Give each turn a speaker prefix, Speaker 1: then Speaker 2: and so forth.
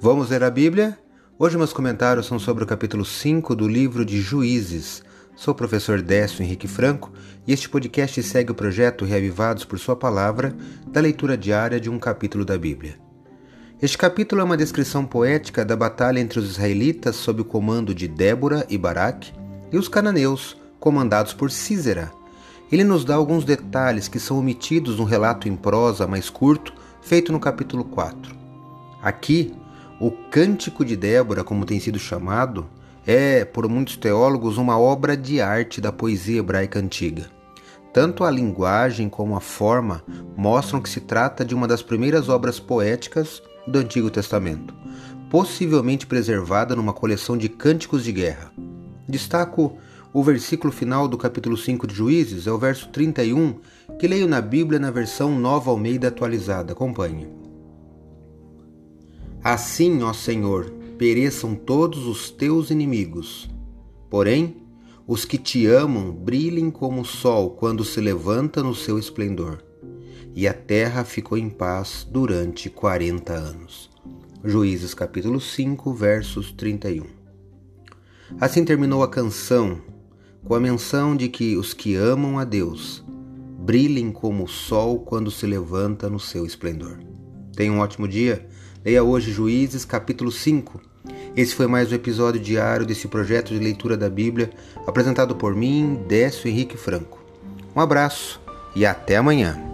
Speaker 1: Vamos ler a Bíblia? Hoje meus comentários são sobre o capítulo 5 do livro de Juízes. Sou o professor Décio Henrique Franco e este podcast segue o projeto Reavivados por Sua Palavra da leitura diária de um capítulo da Bíblia. Este capítulo é uma descrição poética da batalha entre os israelitas sob o comando de Débora e Baraque e os cananeus, comandados por Císera. Ele nos dá alguns detalhes que são omitidos no relato em prosa mais curto feito no capítulo 4. Aqui, o Cântico de Débora, como tem sido chamado, é, por muitos teólogos, uma obra de arte da poesia hebraica antiga. Tanto a linguagem como a forma mostram que se trata de uma das primeiras obras poéticas do Antigo Testamento, possivelmente preservada numa coleção de cânticos de guerra. Destaco o versículo final do capítulo 5 de Juízes, é o verso 31, que leio na Bíblia na versão Nova Almeida atualizada. Acompanhe. Assim, ó Senhor, pereçam todos os teus inimigos. Porém, os que te amam brilhem como o sol quando se levanta no seu esplendor. E a terra ficou em paz durante quarenta anos. Juízes capítulo 5, versos 31. Assim terminou a canção, com a menção de que os que amam a Deus brilhem como o sol quando se levanta no seu esplendor. Tenha um ótimo dia Leia hoje Juízes, capítulo 5. Esse foi mais um episódio diário desse projeto de leitura da Bíblia, apresentado por mim, Décio Henrique Franco. Um abraço e até amanhã.